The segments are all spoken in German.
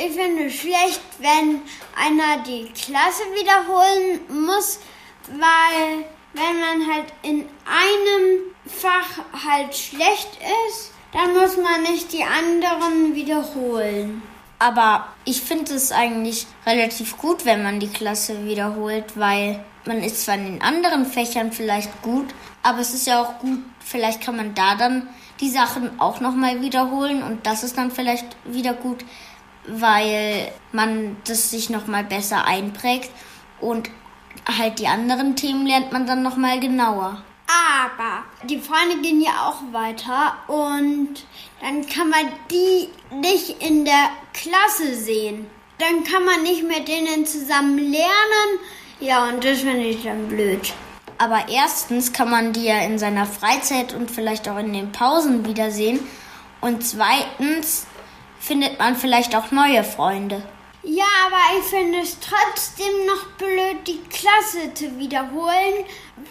ich finde es schlecht, wenn einer die Klasse wiederholen muss, weil wenn man halt in einem Fach halt schlecht ist, dann muss man nicht die anderen wiederholen. Aber ich finde es eigentlich relativ gut, wenn man die Klasse wiederholt, weil man ist zwar in den anderen Fächern vielleicht gut, aber es ist ja auch gut, vielleicht kann man da dann die Sachen auch nochmal wiederholen und das ist dann vielleicht wieder gut, weil man das sich nochmal besser einprägt und halt die anderen Themen lernt man dann nochmal genauer. Aber die Freunde gehen ja auch weiter und dann kann man die nicht in der Klasse sehen. Dann kann man nicht mit denen zusammen lernen. Ja, und das finde ich dann blöd. Aber erstens kann man die ja in seiner Freizeit und vielleicht auch in den Pausen wiedersehen. Und zweitens findet man vielleicht auch neue Freunde. Ja, aber ich finde es trotzdem noch blöd, die Klasse zu wiederholen,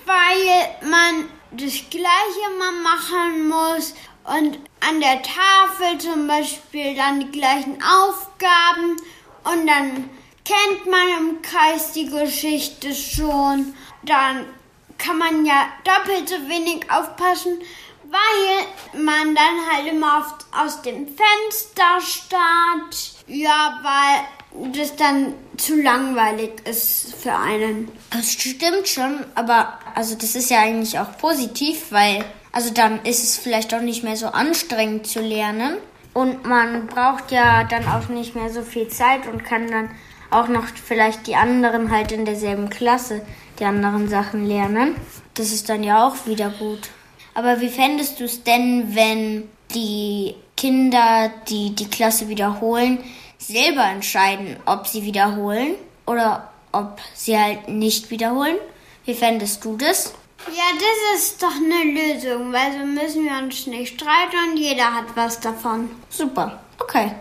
weil man das Gleiche mal machen muss und an der Tafel zum Beispiel dann die gleichen Aufgaben und dann kennt man im Kreis die Geschichte schon. Dann kann man ja doppelt so wenig aufpassen, weil man dann halt immer oft aus dem Fenster starrt. Ja, weil das dann zu langweilig ist für einen. Das stimmt schon, aber also das ist ja eigentlich auch positiv, weil also dann ist es vielleicht auch nicht mehr so anstrengend zu lernen und man braucht ja dann auch nicht mehr so viel Zeit und kann dann auch noch vielleicht die anderen halt in derselben Klasse die anderen Sachen lernen. Das ist dann ja auch wieder gut. Aber wie fändest du es denn, wenn die Kinder, die die Klasse wiederholen, selber entscheiden, ob sie wiederholen oder ob sie halt nicht wiederholen. Wie fändest du das? Ja, das ist doch eine Lösung, weil so müssen wir uns nicht streiten und jeder hat was davon. Super. Okay.